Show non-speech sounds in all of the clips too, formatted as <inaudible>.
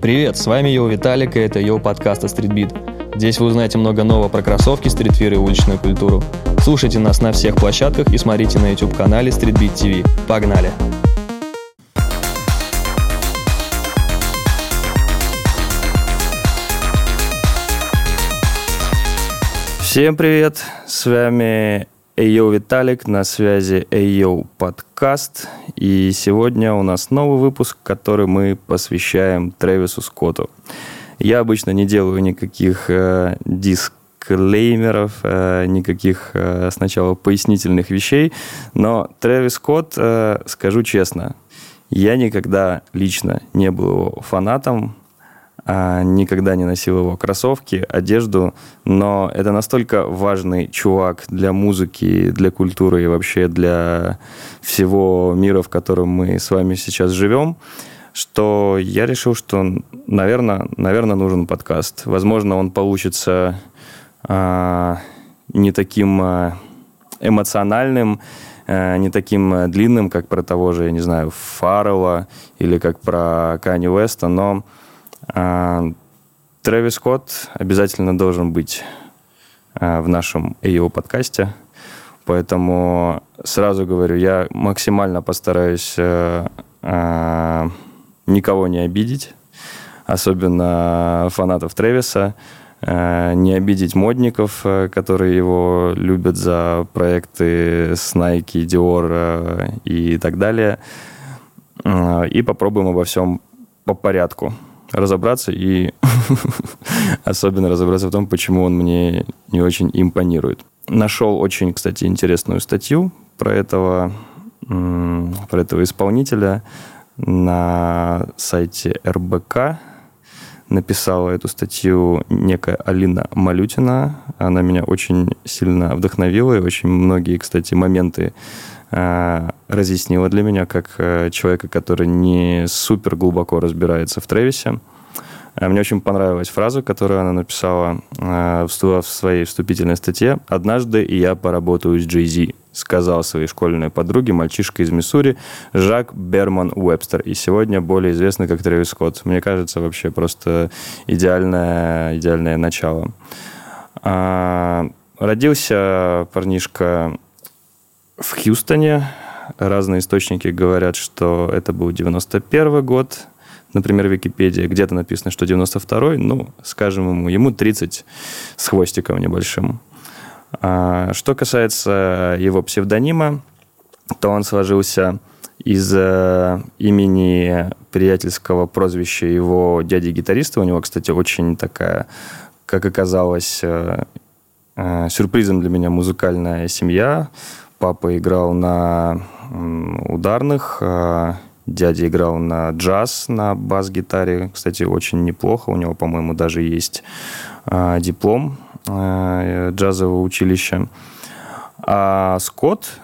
Привет, с вами Йоу Виталик, и это Йоу о Streetbeat. Здесь вы узнаете много нового про кроссовки, стритвир и уличную культуру. Слушайте нас на всех площадках и смотрите на YouTube-канале Streetbeat TV. Погнали! Всем привет! С вами Эйо Виталик, на связи Эйо подкаст. И сегодня у нас новый выпуск, который мы посвящаем Трэвису Скотту. Я обычно не делаю никаких э, дисклеймеров, э, никаких э, сначала пояснительных вещей, но Трэвис Скотт, э, скажу честно, я никогда лично не был фанатом, никогда не носил его кроссовки, одежду, но это настолько важный чувак для музыки, для культуры и вообще для всего мира, в котором мы с вами сейчас живем, что я решил, что, наверное, наверное нужен подкаст. Возможно, он получится а, не таким а, эмоциональным, а, не таким длинным, как про того же, я не знаю, Фаррелла или как про Канни Уэста, но а, Трэвис Скотт обязательно должен быть а, в нашем AO подкасте. Поэтому сразу говорю, я максимально постараюсь э, а, никого не обидеть, особенно фанатов Трэвиса, э, не обидеть модников, э, которые его любят за проекты с Nike, Dior и так далее. И попробуем обо всем по порядку разобраться и <laughs> особенно разобраться в том, почему он мне не очень импонирует. Нашел очень, кстати, интересную статью про этого, про этого исполнителя на сайте РБК. Написала эту статью некая Алина Малютина. Она меня очень сильно вдохновила, и очень многие, кстати, моменты разъяснила для меня, как э, человека, который не супер глубоко разбирается в Трэвисе. Э, мне очень понравилась фраза, которую она написала в своей вступительной статье. «Однажды я поработаю с Джей Зи», сказал своей школьной подруге мальчишка из Миссури Жак Берман Уэбстер. И сегодня более известный как Трэвис Скотт. Мне кажется, вообще просто идеальное, идеальное начало. Родился парнишка в Хьюстоне. Разные источники говорят, что это был 91 год, например, Википедия. Где-то написано, что 92-й, ну, скажем ему, ему 30 с хвостиком небольшим. А, что касается его псевдонима, то он сложился из э, имени приятельского прозвища его дяди-гитариста. У него, кстати, очень такая, как оказалось, э, э, сюрпризом для меня музыкальная семья. Папа играл на ударных, а дядя играл на джаз, на бас-гитаре. Кстати, очень неплохо. У него, по-моему, даже есть а, диплом а, джазового училища. А Скотт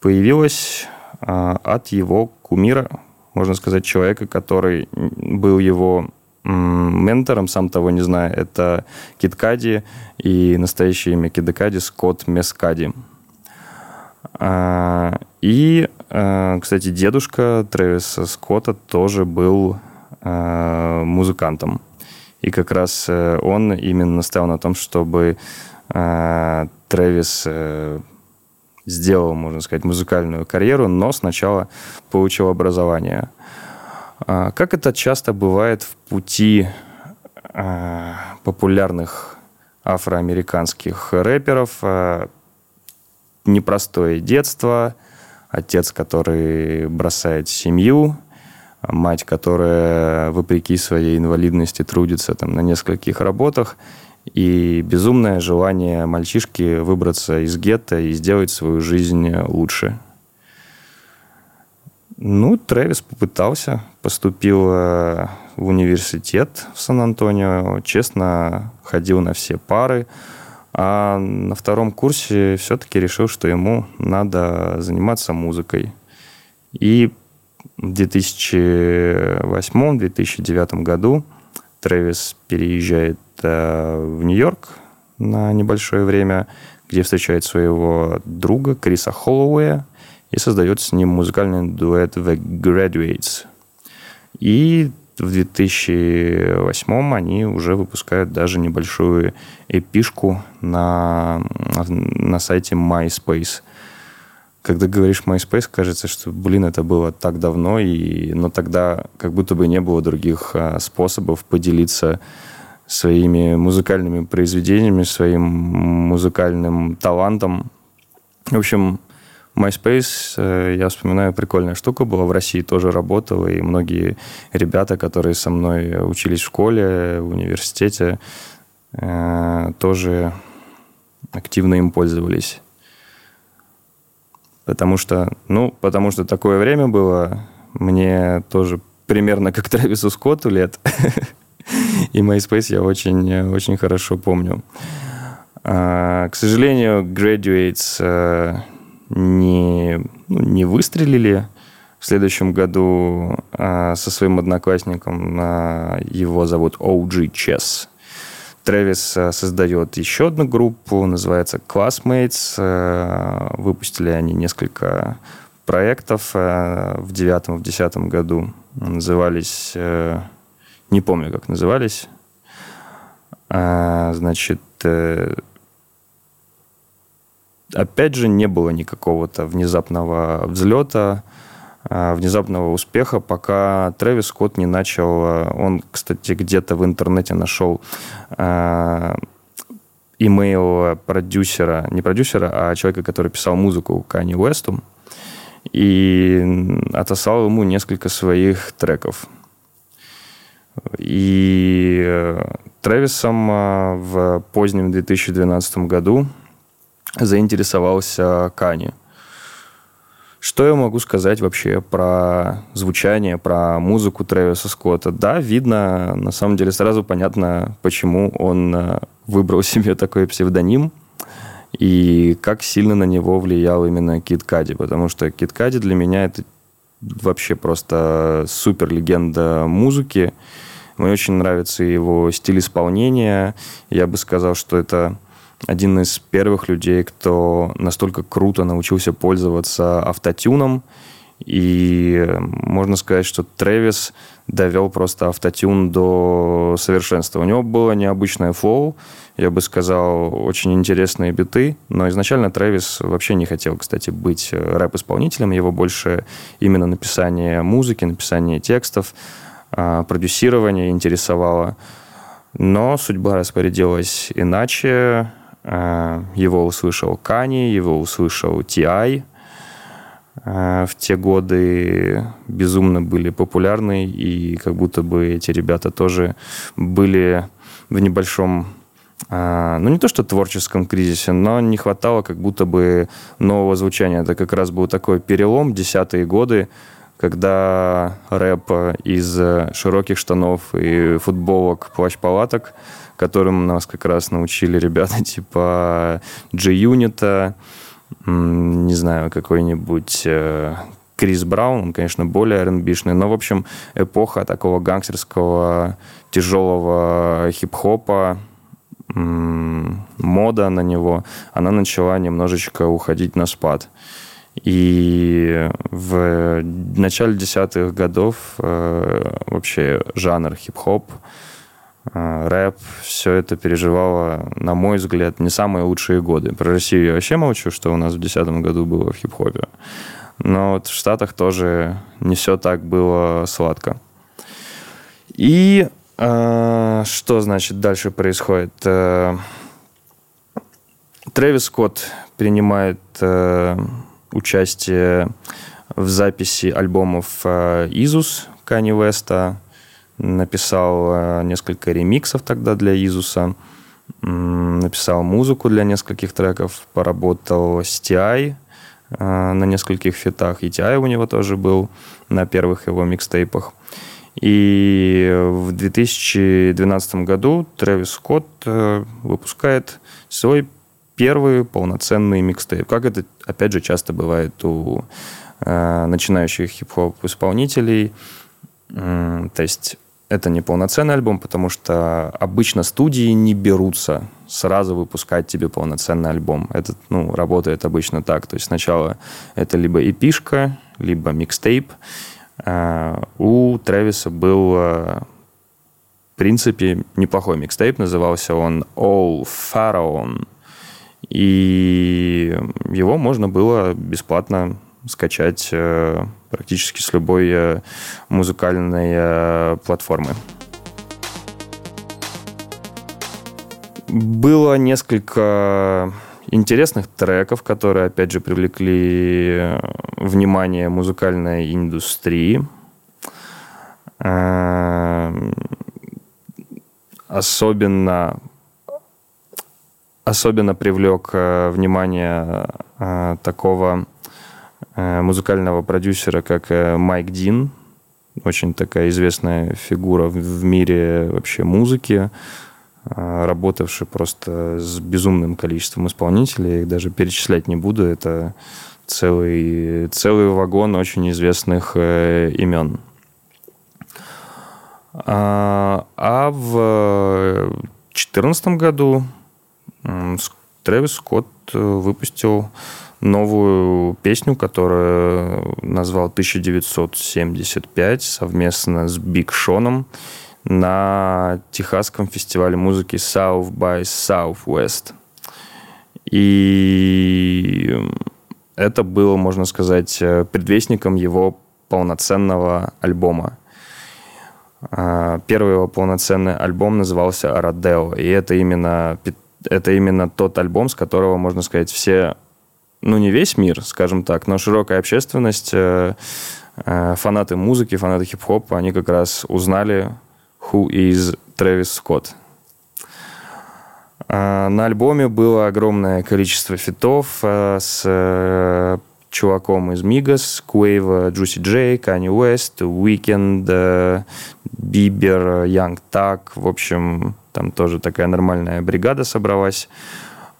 появилась от его кумира, можно сказать, человека, который был его ментором, сам того не зная. Это Киткади и настоящее имя Кидекади Скотт Мескади. А, и, а, кстати, дедушка Трэвиса Скотта тоже был а, музыкантом. И как раз э, он именно настоял на том, чтобы Трэвис э, сделал, можно сказать, музыкальную карьеру, но сначала получил образование. Как это часто бывает в пути популярных афроамериканских рэперов, непростое детство, отец, который бросает семью, мать, которая, вопреки своей инвалидности, трудится там на нескольких работах, и безумное желание мальчишки выбраться из гетто и сделать свою жизнь лучше. Ну, Трэвис попытался, поступил э, в университет в Сан-Антонио, честно ходил на все пары, а на втором курсе все-таки решил, что ему надо заниматься музыкой. И в 2008-2009 году Трэвис переезжает э, в Нью-Йорк на небольшое время, где встречает своего друга Криса Холлоуэя, и создает с ним музыкальный дуэт The Graduates. И в 2008 они уже выпускают даже небольшую эпишку на, на сайте MySpace. Когда говоришь MySpace, кажется, что, блин, это было так давно, и, но тогда как будто бы не было других а, способов поделиться своими музыкальными произведениями, своим музыкальным талантом. В общем, MySpace, э, я вспоминаю, прикольная штука была. В России тоже работала, и многие ребята, которые со мной учились в школе, в университете, э, тоже активно им пользовались. Потому что, ну, потому что такое время было, мне тоже примерно как Трэвису Скотту лет, <laughs> и MySpace я очень, очень хорошо помню. А, к сожалению, Graduates э, не, ну, не выстрелили. В следующем году а, со своим одноклассником, а, его зовут OG Chess, Трэвис а, создает еще одну группу, называется Classmates. А, выпустили они несколько проектов в девятом, в десятом году. Назывались, а, не помню, как назывались. Значит, э, опять же, не было никакого-то внезапного взлета, а, внезапного успеха, пока Трэвис Скотт не начал... А, он, кстати, где-то в интернете нашел а, имейл продюсера, не продюсера, а человека, который писал музыку Кани Уэсту, и отослал ему несколько своих треков. И э, Трэвисом в позднем 2012 году заинтересовался Кани. Что я могу сказать вообще про звучание, про музыку Трэвиса Скотта? Да, видно, на самом деле сразу понятно, почему он э, выбрал <laughs> себе такой псевдоним и как сильно на него влиял именно Кит Кади, потому что Кит Кади для меня это вообще просто супер легенда музыки. Мне очень нравится его стиль исполнения. Я бы сказал, что это один из первых людей, кто настолько круто научился пользоваться автотюном. И можно сказать, что Трэвис довел просто автотюн до совершенства. У него было необычное флоу, я бы сказал, очень интересные биты, но изначально Трэвис вообще не хотел, кстати, быть рэп-исполнителем, его больше именно написание музыки, написание текстов, а, продюсирование интересовало. Но судьба распорядилась иначе, Э, его услышал Кани, его услышал Ти. Э, в те годы безумно были популярны, и как будто бы эти ребята тоже были в небольшом э, ну, не то что творческом кризисе, но не хватало как будто бы нового звучания. Это как раз был такой перелом, десятые годы, когда рэп из широких штанов и футболок, плащ-палаток которым нас как раз научили ребята <laughs> типа G-Unit, не знаю, какой-нибудь э, Крис Браун, он, конечно, более rb но, в общем, эпоха такого гангстерского тяжелого хип-хопа, мода на него, она начала немножечко уходить на спад. И в начале десятых годов э, вообще жанр хип-хоп рэп, все это переживало, на мой взгляд, не самые лучшие годы. Про Россию я вообще молчу, что у нас в 2010 году было в хип-хопе. Но вот в Штатах тоже не все так было сладко. И э, что, значит, дальше происходит? Э, Трэвис Скотт принимает э, участие в записи альбомов э, «Изус» Кани Веста, написал э, несколько ремиксов тогда для Изуса, написал музыку для нескольких треков, поработал с TI э, на нескольких фитах, и TI у него тоже был на первых его микстейпах. И в 2012 году Трэвис Скотт э, выпускает свой первый полноценный микстейп. Как это, опять же, часто бывает у начинающих хип-хоп исполнителей. То есть это не полноценный альбом, потому что обычно студии не берутся сразу выпускать тебе полноценный альбом. Это, ну, работает обычно так. То есть сначала это либо эпишка, либо микстейп. А, у Трэвиса был, в принципе, неплохой микстейп. Назывался он All Pharaoh. И его можно было бесплатно скачать э, практически с любой э, музыкальной э, платформы. Было несколько интересных треков, которые, опять же, привлекли внимание музыкальной индустрии. Особенно особенно привлек внимание такого Э, музыкального продюсера, как э, Майк Дин, очень такая известная фигура в мире вообще музыки, э, работавший просто с безумным количеством исполнителей, их даже перечислять не буду, это целый, целый вагон очень известных имен. А, а в 2014 году Трэвис Скотт выпустил новую песню, которую назвал 1975 совместно с Биг Шоном на техасском фестивале музыки South by Southwest. И это было, можно сказать, предвестником его полноценного альбома. А, первый его полноценный альбом назывался «Родео», и это именно, это именно тот альбом, с которого, можно сказать, все ну, не весь мир, скажем так, но широкая общественность, э, э, фанаты музыки, фанаты хип-хопа, они как раз узнали who is Трэвис Скотт. Э, на альбоме было огромное количество фитов с чуваком из Migos, Quavo, Juicy J, Канье Уэст, Weeknd, Бибер, Young Thug. В общем, там тоже такая нормальная бригада собралась.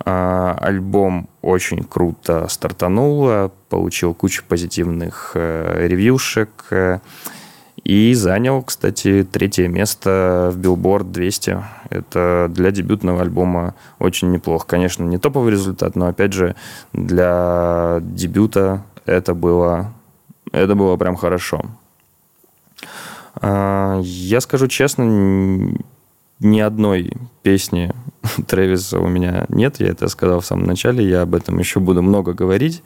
А, альбом очень круто стартанул, получил кучу позитивных э, ревьюшек э, и занял, кстати, третье место в Billboard 200. Это для дебютного альбома очень неплохо. Конечно, не топовый результат, но, опять же, для дебюта это было, это было прям хорошо. А, я скажу честно, ни одной песни <laughs> Трэвиса у меня нет, я это сказал в самом начале, я об этом еще буду много говорить.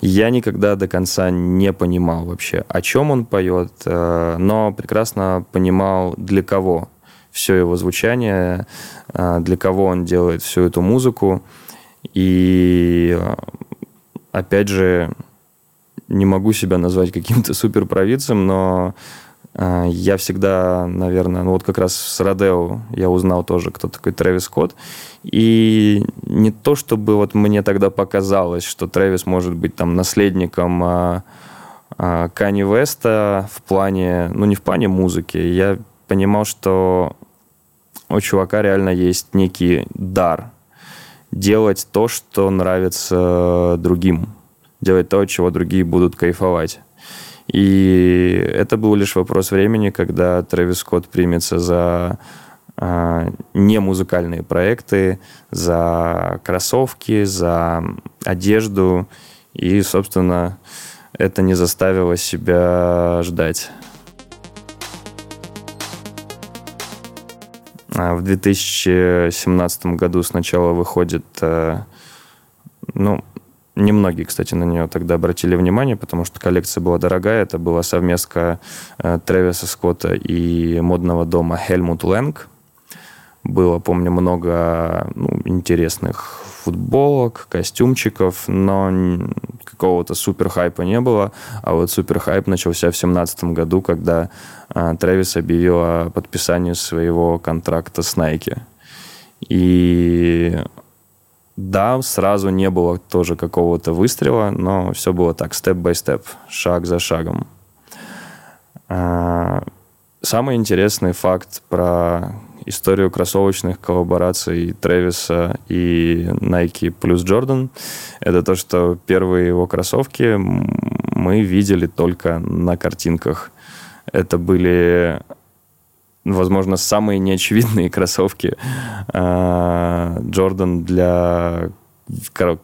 Я никогда до конца не понимал вообще, о чем он поет, э, но прекрасно понимал, для кого все его звучание, э, для кого он делает всю эту музыку. И э, опять же, не могу себя назвать каким-то <laughs> суперпровидцем, но я всегда, наверное, ну вот как раз с Родео я узнал тоже, кто такой Трэвис Скотт. И не то, чтобы вот мне тогда показалось, что Трэвис может быть там наследником а, а, Кани Веста в плане, ну не в плане музыки. Я понимал, что у чувака реально есть некий дар делать то, что нравится другим. Делать то, чего другие будут кайфовать. И это был лишь вопрос времени, когда Трэвис Скотт примется за а, не музыкальные проекты, за кроссовки, за одежду. И, собственно, это не заставило себя ждать. А в 2017 году сначала выходит, э, ну, Немногие, кстати, на нее тогда обратили внимание, потому что коллекция была дорогая. Это была совместка э, Тревиса Скотта и модного дома Хельмут Лэнг. Было, помню, много ну, интересных футболок, костюмчиков, но какого-то супер хайпа не было. А вот супер хайп начался в 2017 году, когда э, Трэвис объявил о подписании своего контракта с Nike. И да, сразу не было тоже какого-то выстрела, но все было так, степ-бай-степ, шаг за шагом. А, самый интересный факт про историю кроссовочных коллабораций Трэвиса и Nike плюс Jordan – это то, что первые его кроссовки мы видели только на картинках. Это были возможно, самые неочевидные кроссовки Джордан для,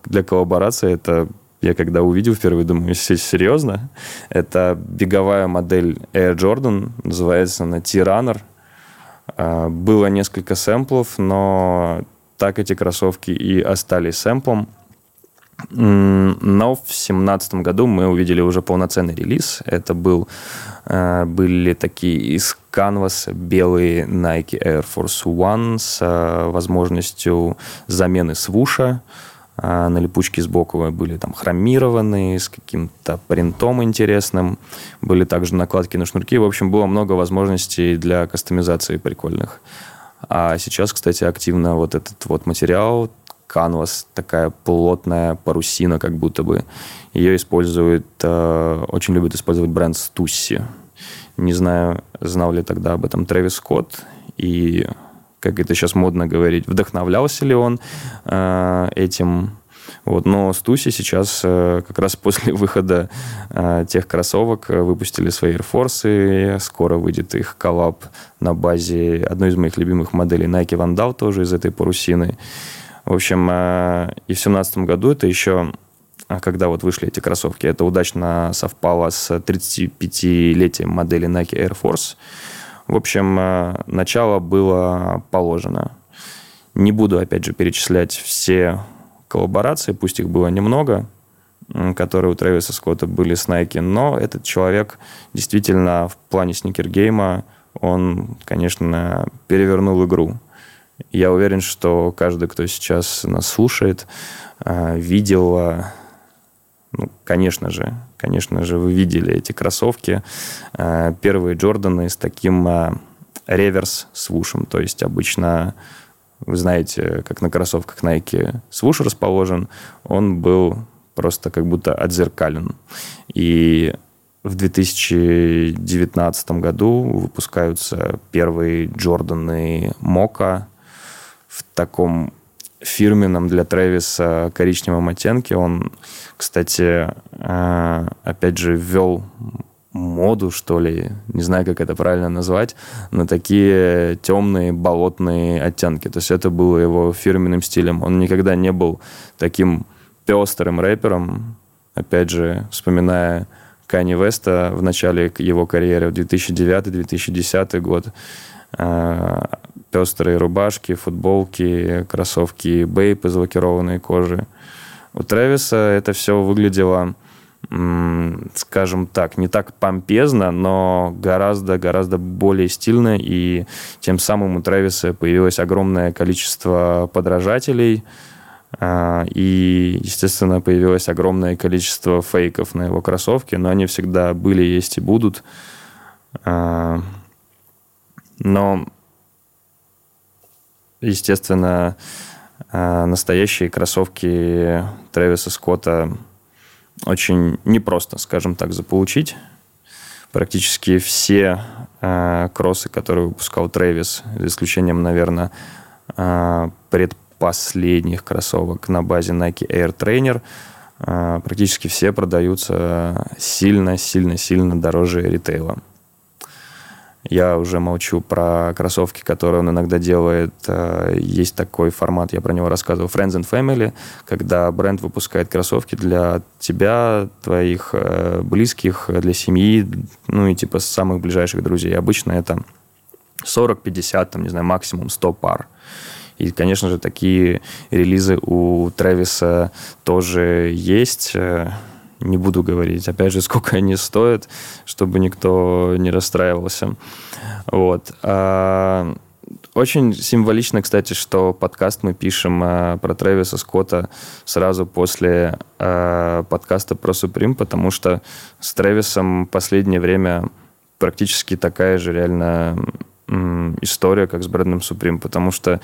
для коллаборации. Это я когда увидел впервые, думаю, если серьезно, это беговая модель Air Jordan, называется она T-Runner. Было несколько сэмплов, но так эти кроссовки и остались сэмплом. Но в 2017 году мы увидели уже полноценный релиз. Это был, э, были такие из Canvas белые Nike Air Force One с э, возможностью замены свуша. Э, на липучке сбоку были там хромированные, с каким-то принтом интересным. Были также накладки на шнурки. В общем, было много возможностей для кастомизации прикольных. А сейчас, кстати, активно вот этот вот материал, канвас, такая плотная парусина, как будто бы. Ее используют, э, очень любят использовать бренд Stussy. Не знаю, знал ли тогда об этом Трэвис Скотт и, как это сейчас модно говорить, вдохновлялся ли он э, этим вот, но Стуси сейчас э, как раз после <laughs> выхода э, тех кроссовок э, выпустили свои Air Force. Скоро выйдет их коллаб на базе одной из моих любимых моделей Nike Vandal, тоже из этой парусины. В общем, и в 2017 году это еще когда вот вышли эти кроссовки, это удачно совпало с 35-летием модели Nike Air Force. В общем, начало было положено. Не буду, опять же, перечислять все коллаборации, пусть их было немного, которые у Трэвиса Скотта были с Nike, но этот человек действительно в плане сникергейма, он, конечно, перевернул игру. Я уверен, что каждый, кто сейчас нас слушает, а, видел, а, ну, конечно же, конечно же, вы видели эти кроссовки. А, первые Джорданы с таким реверс свушем, то есть обычно вы знаете, как на кроссовках Nike свуш расположен, он был просто как будто отзеркален. И в 2019 году выпускаются первые Джорданы Мока таком фирменном для Трэвиса коричневом оттенке. Он, кстати, э, опять же, ввел моду, что ли, не знаю, как это правильно назвать, на такие темные болотные оттенки. То есть это было его фирменным стилем. Он никогда не был таким пестрым рэпером. Опять же, вспоминая Кани Веста в начале его карьеры, в 2009-2010 год, а, пестрые рубашки, футболки, кроссовки бейп из кожи. У Трэвиса это все выглядело скажем так, не так помпезно, но гораздо-гораздо более стильно, и тем самым у Трэвиса появилось огромное количество подражателей, а, и, естественно, появилось огромное количество фейков на его кроссовке, но они всегда были, есть и будут. А, но, естественно, а, настоящие кроссовки Трэвиса Скотта очень непросто, скажем так, заполучить. Практически все э, кроссы, которые выпускал Трэвис, за исключением, наверное, э, предпоследних кроссовок на базе Nike Air Trainer, э, практически все продаются сильно-сильно-сильно дороже ритейла. Я уже молчу про кроссовки, которые он иногда делает. Э, есть такой формат, я про него рассказывал, Friends and Family, когда бренд выпускает кроссовки для тебя, твоих э, близких, для семьи, ну и типа самых ближайших друзей. Обычно это 40, 50, там, не знаю, максимум 100 пар. И, конечно же, такие релизы у Трэвиса тоже есть. Не буду говорить, опять же, <laughs> сколько они стоят, чтобы никто не расстраивался. Вот. А, очень символично, кстати, что подкаст мы пишем а, про Трэвиса Скотта сразу после а, подкаста про Supreme, потому что с Трэвисом последнее время практически такая же реально история, как с Брэдом Суприм, потому что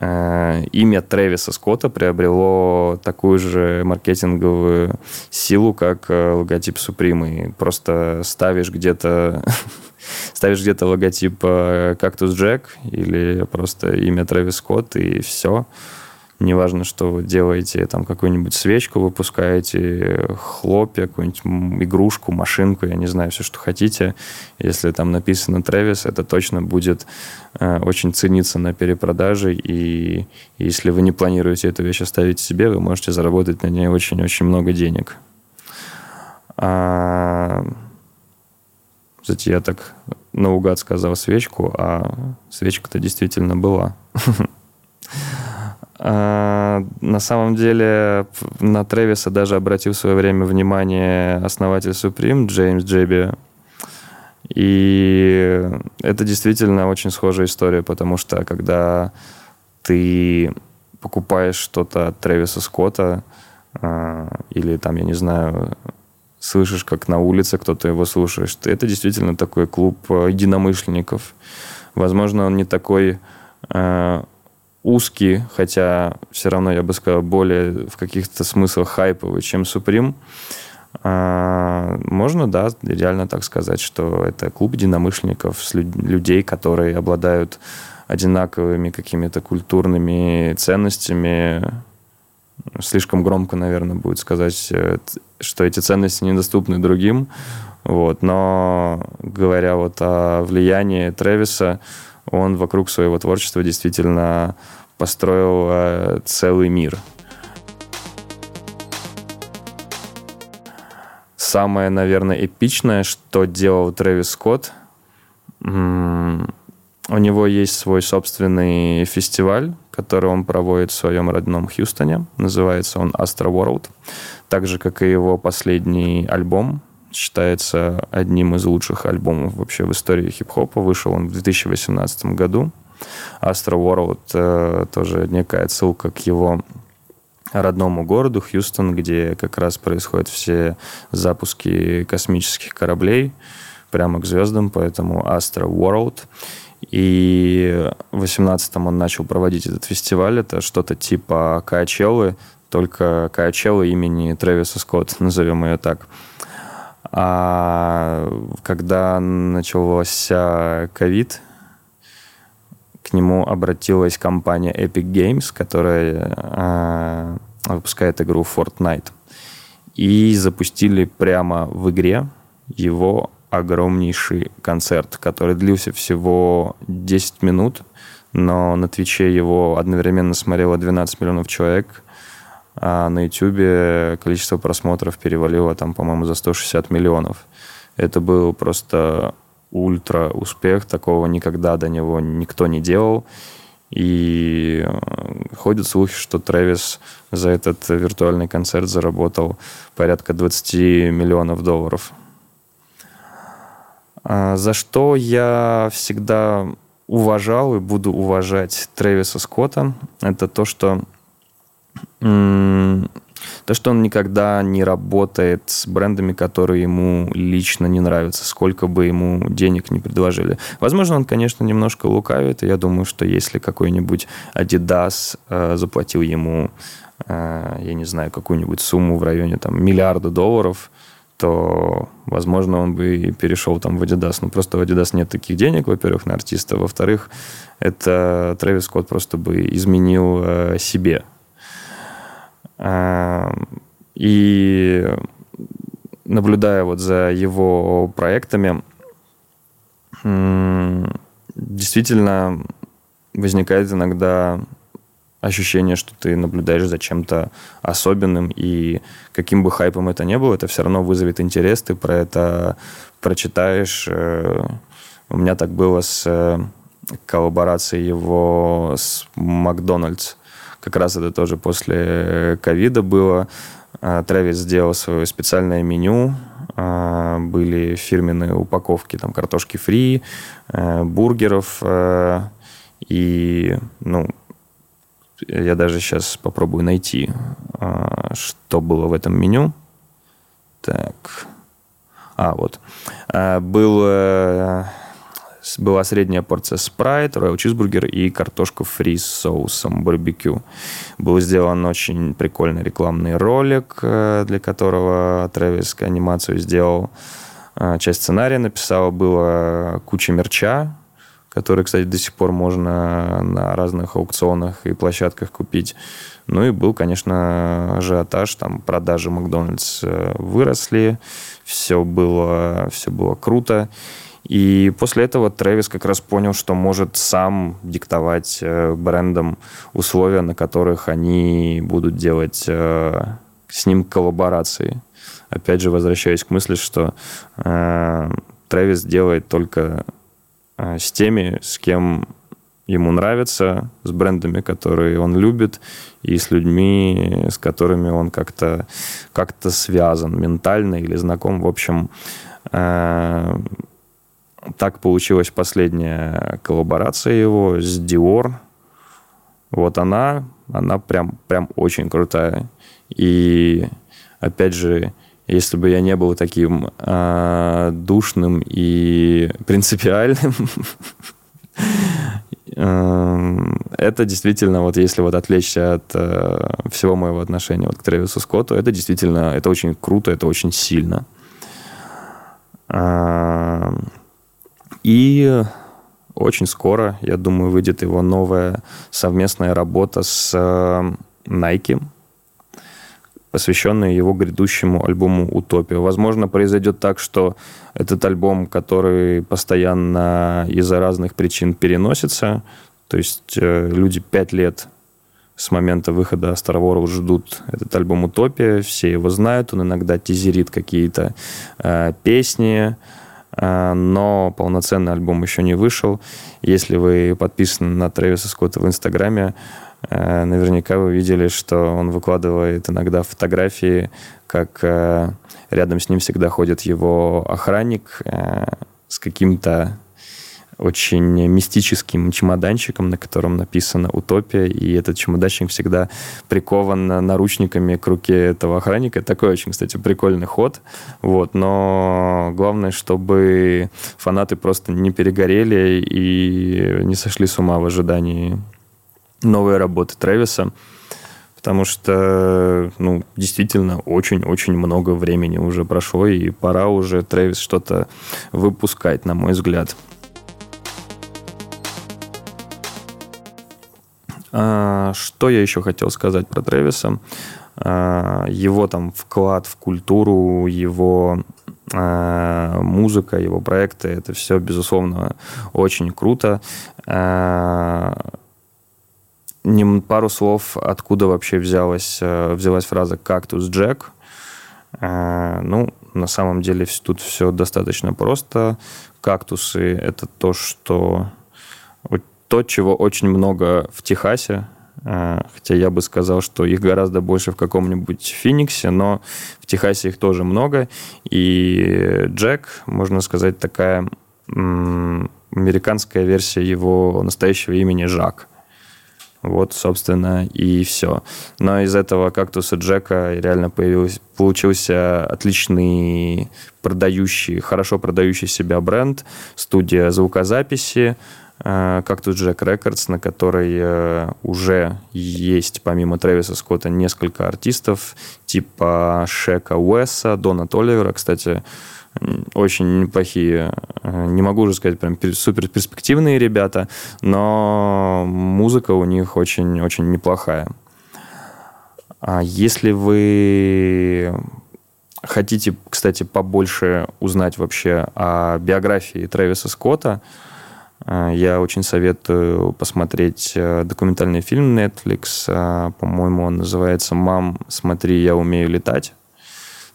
имя Трэвиса Скотта приобрело такую же маркетинговую силу, как э, логотип Суприм. И просто ставишь где-то <laughs> ставишь где-то логотип э, Кактус Джек или просто имя Трэвис Скотт, и все. Неважно, что вы делаете, там какую-нибудь свечку выпускаете, хлопья, какую-нибудь игрушку, машинку, я не знаю, все, что хотите. Если там написано Travis, это точно будет э, очень цениться на перепродаже, и если вы не планируете эту вещь оставить себе, вы можете заработать на ней очень-очень много денег. А... Кстати, я так наугад сказал свечку, а свечка-то действительно была. <laughs> А, на самом деле на Тревиса даже обратил в свое время внимание основатель Supreme Джеймс Джеби. И это действительно очень схожая история, потому что когда ты покупаешь что-то от Тревиса Скотта, а, или там, я не знаю, слышишь, как на улице кто-то его слушает, это действительно такой клуб э, единомышленников. Возможно, он не такой э, узкий, хотя все равно, я бы сказал, более в каких-то смыслах хайповый, чем Supreme. А, можно, да, реально так сказать, что это клуб единомышленников, людей, которые обладают одинаковыми какими-то культурными ценностями. Слишком громко, наверное, будет сказать, э, что эти ценности недоступны другим. Вот. Но говоря вот о влиянии Тревиса, он вокруг своего творчества действительно построил э, целый мир. Самое, наверное, эпичное, что делал Трэвис Скотт, у него есть свой собственный фестиваль, который он проводит в своем родном Хьюстоне. Называется он Astro World. Так же, как и его последний альбом считается одним из лучших альбомов вообще в истории хип-хопа. Вышел он в 2018 году. Astro World э, тоже некая отсылка к его родному городу Хьюстон, где как раз происходят все запуски космических кораблей прямо к звездам, поэтому Astro World. И в 18-м он начал проводить этот фестиваль. Это что-то типа Каачеллы, только Каачеллы имени Трэвиса Скотт, <laughs> назовем ее так. А когда начался ковид, к нему обратилась компания Epic Games, которая э, выпускает игру Fortnite. И запустили прямо в игре его огромнейший концерт, который длился всего 10 минут, но на Твиче его одновременно смотрело 12 миллионов человек – а на YouTube количество просмотров перевалило там, по-моему, за 160 миллионов. Это был просто ультра успех, такого никогда до него никто не делал. И э, ходят слухи, что Трэвис за этот виртуальный концерт заработал порядка 20 миллионов долларов. А за что я всегда уважал и буду уважать Трэвиса Скотта, это то, что то, что он никогда не работает с брендами, которые ему лично не нравятся, сколько бы ему денег не предложили. Возможно, он, конечно, немножко лукавит, и я думаю, что если какой-нибудь Adidas э, заплатил ему, э, я не знаю, какую-нибудь сумму в районе там, миллиарда долларов, то, возможно, он бы и перешел там в Adidas. Но просто в Adidas нет таких денег, во-первых, на артиста. Во-вторых, это Трэвис Скотт просто бы изменил э, себе и наблюдая вот за его проектами, действительно возникает иногда ощущение, что ты наблюдаешь за чем-то особенным, и каким бы хайпом это ни было, это все равно вызовет интерес, ты про это прочитаешь. Э, у меня так было с э, коллаборацией его с Макдональдс. Как раз это тоже после ковида было. А, Трэвис сделал свое специальное меню. А, были фирменные упаковки там картошки фри, э, бургеров. Э, и, ну, я даже сейчас попробую найти, а, что было в этом меню. Так. А, вот. Был э, была средняя порция спрайт, роял чизбургер и картошка фри с соусом барбекю. Был сделан очень прикольный рекламный ролик, э, для которого Трэвис анимацию сделал. Э, часть сценария написал, было куча мерча, который, кстати, до сих пор можно на разных аукционах и площадках купить. Ну и был, конечно, ажиотаж, там продажи Макдональдс э, выросли, все было, все было круто. И после этого Трэвис как раз понял, что может сам диктовать э, брендам условия, на которых они будут делать э, с ним коллаборации. Опять же, возвращаясь к мысли, что э, Трэвис делает только с теми, с кем ему нравится, с брендами, которые он любит, и с людьми, с которыми он как-то как связан ментально или знаком. В общем, так получилась последняя коллаборация его с Dior. Вот она, она прям, прям очень крутая. И опять же, если бы я не был таким э, душным и <laughs> принципиальным, <laughs> эм, это действительно, вот если вот отвлечься от э, всего моего отношения вот к Трэвису Скотту, это действительно, это очень круто, это очень сильно. Э, и очень скоро, я думаю, выйдет его новая совместная работа с э, Nike, посвященная его грядущему альбому «Утопия». Возможно, произойдет так, что этот альбом, который постоянно из-за разных причин переносится, то есть э, люди пять лет с момента выхода Star ждут этот альбом «Утопия», все его знают, он иногда тизерит какие-то э, песни, но полноценный альбом еще не вышел. Если вы подписаны на Трэвиса Скотта в Инстаграме, э, наверняка вы видели, что он выкладывает иногда фотографии, как э, рядом с ним всегда ходит его охранник э, с каким-то очень мистическим чемоданчиком, на котором написано «Утопия», и этот чемоданчик всегда прикован наручниками к руке этого охранника. Такой очень, кстати, прикольный ход. Вот. Но главное, чтобы фанаты просто не перегорели и не сошли с ума в ожидании новой работы Трэвиса потому что, ну, действительно, очень-очень много времени уже прошло, и пора уже Трэвис что-то выпускать, на мой взгляд. Что я еще хотел сказать про Трэвиса? А, его там вклад в культуру, его а, музыка, его проекты, это все, безусловно, очень круто. Пару слов, откуда вообще взялась, взялась фраза «кактус Джек». Ну, на самом деле тут все достаточно просто. Кактусы — это то, что то, чего очень много в Техасе, э, хотя я бы сказал, что их гораздо больше в каком-нибудь Фениксе, но в Техасе их тоже много. И Джек, можно сказать, такая американская версия его настоящего имени Жак. Вот, собственно, и все. Но из этого кактуса Джека реально появился, получился отличный продающий, хорошо продающий себя бренд, студия звукозаписи, Э, как тут Джек Рекордс, на которой э, уже есть, помимо Трэвиса Скотта, несколько артистов, типа Шека Уэса, Дона Толивера, кстати, очень неплохие, э, не могу уже сказать, прям супер перспективные ребята, но музыка у них очень-очень неплохая. А если вы хотите, кстати, побольше узнать вообще о биографии Трэвиса Скотта, я очень советую посмотреть э, документальный фильм Netflix. А, по-моему, он называется «Мам, смотри, я умею летать».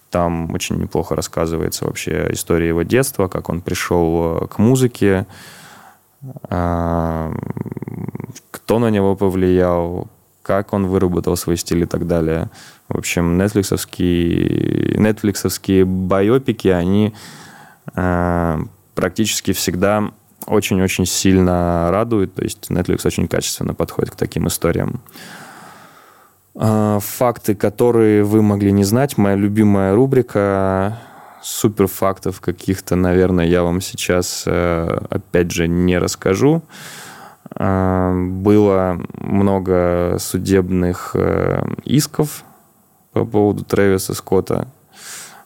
Там очень неплохо рассказывается вообще история его детства, как он пришел э, к музыке, а, кто на него повлиял, как он выработал свой стиль и так далее. В общем, нетфликсовские, нетфликсовские байопики, они практически всегда очень-очень сильно радует. То есть Netflix очень качественно подходит к таким историям. А, факты, которые вы могли не знать. Моя любимая рубрика супер фактов каких-то, наверное, я вам сейчас, э, опять же, не расскажу. А, было много судебных э, исков по поводу Трэвиса Скотта.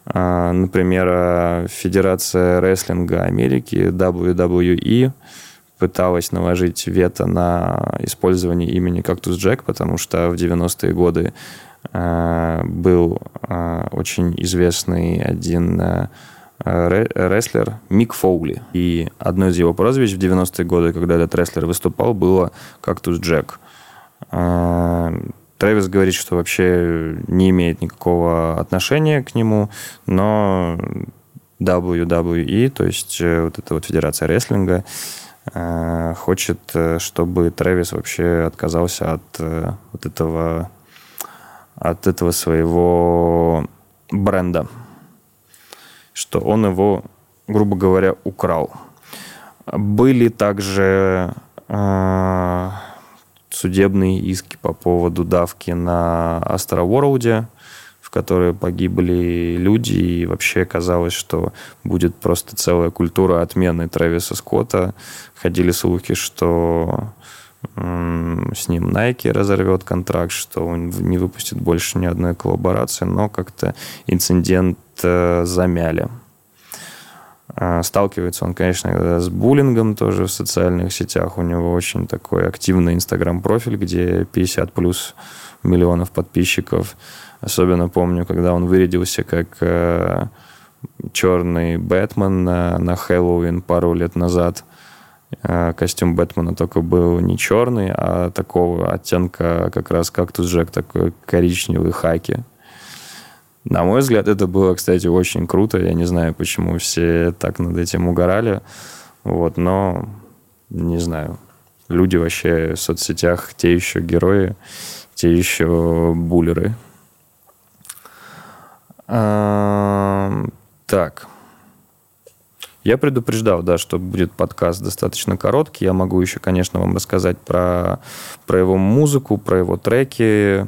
А, например, Федерация рестлинга Америки, WWE, пыталась наложить вето на использование имени Кактус Джек, потому что в 90-е годы э, был э, очень известный один э, рестлер Мик Фоули. И одно из его прозвищ в 90-е годы, когда этот рестлер выступал, было Кактус Джек. Э, Трэвис говорит, что вообще не имеет никакого отношения к нему, но WWE, то есть э, вот эта вот федерация рестлинга, э, хочет, э, чтобы Трэвис вообще отказался от вот этого, от этого своего бренда, что он его, грубо говоря, украл. Были также судебные иски по поводу давки на Астроворлде, в которой погибли люди, и вообще казалось, что будет просто целая культура отмены Трэвиса Скотта. Ходили слухи, что с ним Nike разорвет контракт, что он не выпустит больше ни одной коллаборации, но как-то инцидент э, замяли. А, сталкивается он, конечно, с буллингом тоже в социальных сетях. У него очень такой активный инстаграм-профиль, где 50 плюс миллионов подписчиков. Особенно помню, когда он вырядился как э, черный Бэтмен на, на Хэллоуин пару лет назад. Э, костюм Бэтмена только был не черный, а такого оттенка как раз кактус Джек, такой коричневый хаки. На мой взгляд, это было, кстати, очень круто. Я не знаю, почему все так над этим угорали. Вот, но не знаю. Люди вообще в соцсетях те еще герои, те еще буллеры. Так. Я предупреждал, да, что будет подкаст достаточно короткий. Я могу еще, конечно, вам рассказать про, про его музыку, про его треки.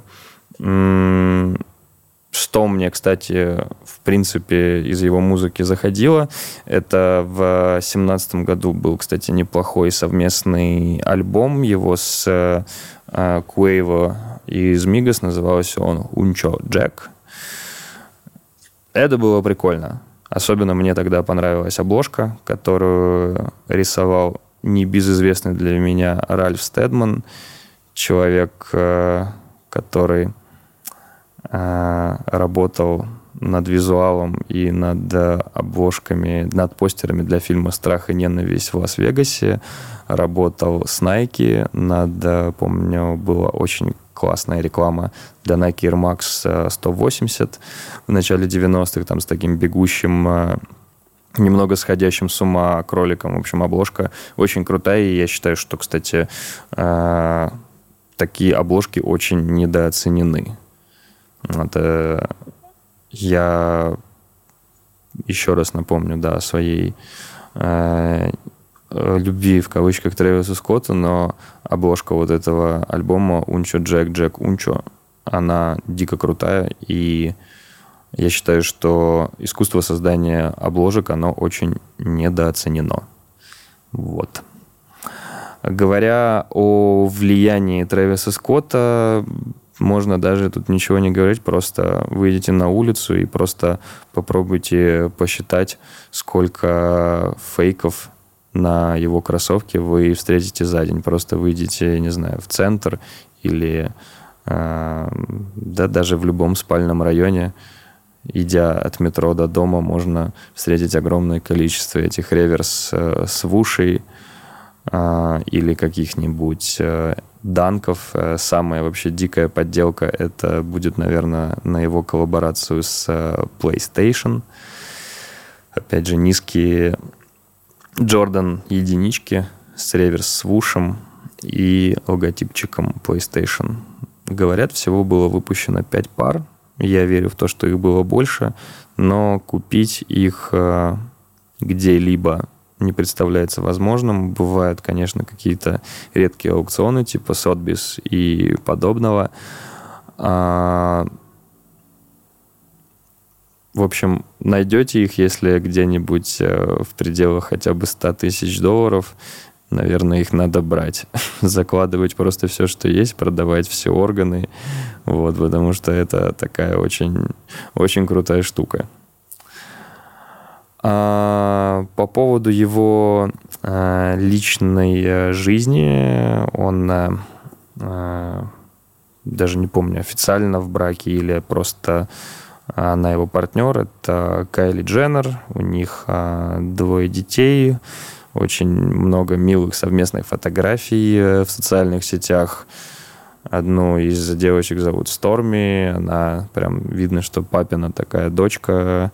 Что мне, кстати, в принципе, из его музыки заходило, это в семнадцатом году был, кстати, неплохой совместный альбом его с э, Куэйво из Мигас, назывался он «Унчо Джек». Это было прикольно. Особенно мне тогда понравилась обложка, которую рисовал небезызвестный для меня Ральф Стедман, человек, э, который Э, работал над визуалом и над э, обложками, над постерами для фильма «Страх и ненависть» в Лас-Вегасе. Работал с Nike над, э, помню, была очень классная реклама для Nike Air Max 180 в начале 90-х, там с таким бегущим немного сходящим с ума кроликом. В общем, обложка очень крутая, и я считаю, что, кстати, такие обложки очень недооценены. Это я еще раз напомню, да, о своей э, любви в кавычках Трэвиса Скотта, но обложка вот этого альбома Унчо Джек Джек Унчо, она дико крутая, и я считаю, что искусство создания обложек, оно очень недооценено. Вот. Говоря о влиянии Трэвиса Скотта, можно даже тут ничего не говорить, просто выйдите на улицу и просто попробуйте посчитать, сколько фейков на его кроссовке вы встретите за день. Просто выйдите, не знаю, в центр или э, да, даже в любом спальном районе, идя от метро до дома, можно встретить огромное количество этих реверс э, с вушей или каких-нибудь э, данков. Э, самая вообще дикая подделка это будет, наверное, на его коллаборацию с э, PlayStation. Опять же, низкие Jordan единички с реверс свушем и логотипчиком PlayStation. Говорят, всего было выпущено 5 пар. Я верю в то, что их было больше, но купить их где-либо не представляется возможным. Бывают, конечно, какие-то редкие аукционы типа Сотбис и подобного. А, в общем, найдете их, если где-нибудь э, в пределах хотя бы 100 тысяч долларов, наверное, их надо брать. <laughs> Закладывать просто все, что есть, продавать все органы, вот, потому что это такая очень, очень крутая штука. А, по поводу его а, личной э, жизни, он а, а, даже не помню, официально в браке или просто она его партнер, это Кайли Дженнер, у них двое детей, очень много милых совместных фотографий э, в социальных сетях. Одну из девочек зовут Сторми, она прям видно, что папина такая дочка,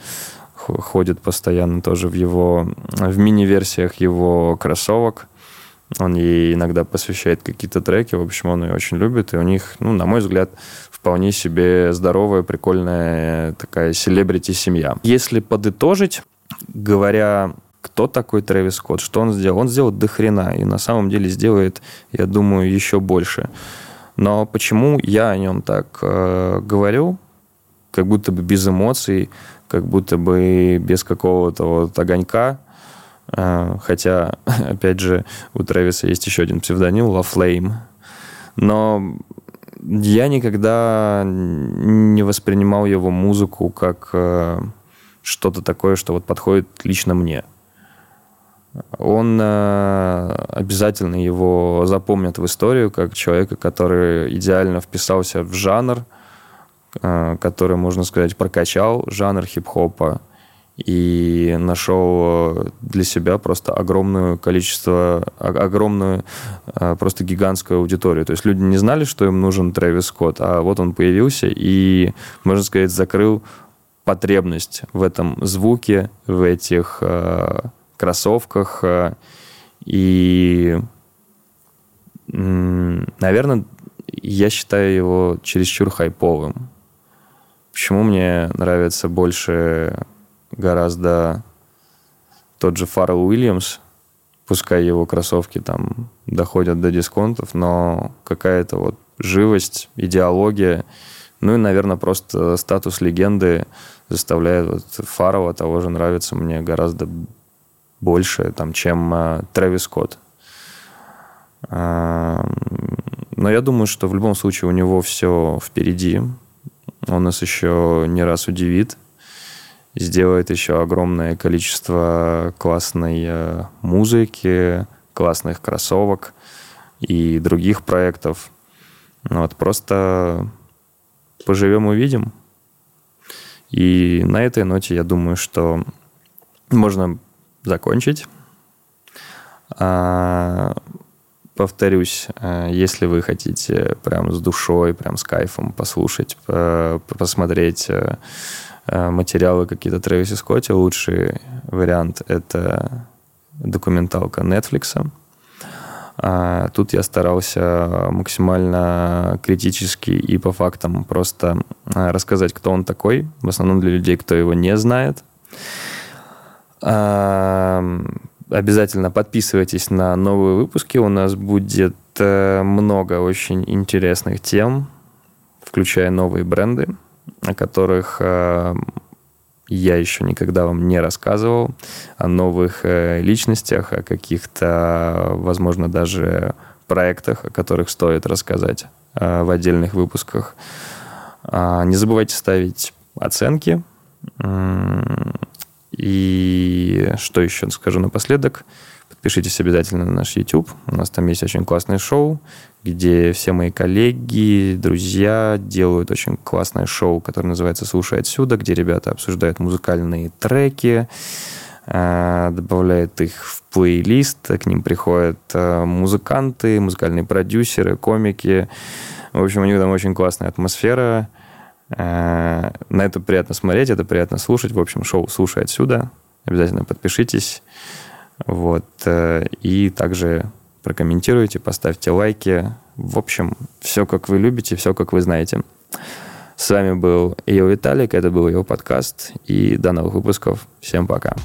ходит постоянно тоже в его, в мини-версиях его кроссовок. Он ей иногда посвящает какие-то треки, в общем, он ее очень любит, и у них, ну, на мой взгляд, вполне себе здоровая, прикольная такая селебрити-семья. Если подытожить, говоря кто такой Трэвис Скотт, что он сделал. Он сделал до хрена, и на самом деле сделает, я думаю, еще больше. Но почему я о нем так э, говорю, как будто бы без эмоций, как будто бы без какого-то вот огонька, э, хотя, <laughs> опять же, у Трэвиса есть еще один псевдоним, La Flame. Но я никогда не воспринимал его музыку как э, что-то такое, что вот подходит лично мне он э, обязательно его запомнит в историю как человека, который идеально вписался в жанр, который, можно сказать, прокачал жанр хип-хопа и нашел для себя просто огромное количество, огромную, э, просто гигантскую аудиторию. То есть люди не знали, что им нужен Трэвис Скотт, а вот он появился и, можно сказать, закрыл потребность в этом звуке, в этих кроссовках. Э, и, наверное, я считаю его чересчур хайповым. Почему мне нравится больше гораздо тот же Фаррелл Уильямс, пускай его кроссовки там доходят до дисконтов, но какая-то вот живость, идеология, ну и, наверное, просто статус легенды заставляет вот Фаррелла того же нравится мне гораздо больше, там, чем э, Трэвис Скотт. Но я думаю, что в любом случае у него все впереди. Он нас еще не раз удивит. Сделает еще огромное количество классной э, музыки, классных кроссовок и других проектов. Вот, просто поживем увидим. И на этой ноте я думаю, что можно закончить. А, повторюсь, э, если вы хотите прям с душой, прям с кайфом послушать, посмотреть э, э, материалы какие-то Трэвиса Скотта, лучший вариант — это документалка Netflix. А, тут я старался максимально критически и по фактам просто рассказать, кто он такой, в основном для людей, кто его не знает. Обязательно подписывайтесь на новые выпуски. У нас будет э, много очень интересных тем, включая новые бренды, о которых э, я еще никогда вам не рассказывал, о новых э, личностях, о каких-то, возможно, даже проектах, о которых стоит рассказать в отдельных выпусках. А, не забывайте ставить оценки и что еще скажу напоследок? Подпишитесь обязательно на наш YouTube. У нас там есть очень классное шоу, где все мои коллеги, друзья делают очень классное шоу, которое называется «Слушай отсюда», где ребята обсуждают музыкальные треки, э, добавляют их в плейлист, к ним приходят э, музыканты, музыкальные продюсеры, комики. В общем, у них там очень классная атмосфера. Э, на это приятно смотреть, это приятно слушать. В общем, шоу «Слушай отсюда». Обязательно подпишитесь. Вот. Э, и также прокомментируйте, поставьте лайки. В общем, все как вы любите, все как вы знаете. С вами был Ио Виталик, это был его подкаст. И до новых выпусков. Всем пока.